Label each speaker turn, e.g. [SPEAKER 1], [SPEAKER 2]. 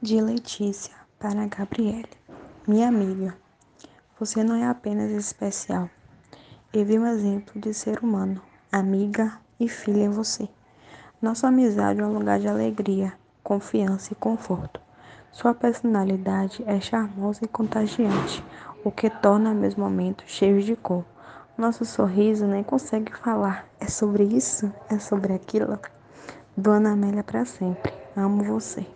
[SPEAKER 1] De Letícia para Gabriele. Minha amiga, você não é apenas especial. Eu vi um exemplo de ser humano, amiga e filha em você. Nossa amizade é um lugar de alegria, confiança e conforto. Sua personalidade é charmosa e contagiante, o que torna meus momentos cheios de cor. Nosso sorriso nem consegue falar. É sobre isso? É sobre aquilo? Dona Amélia para sempre. Amo você.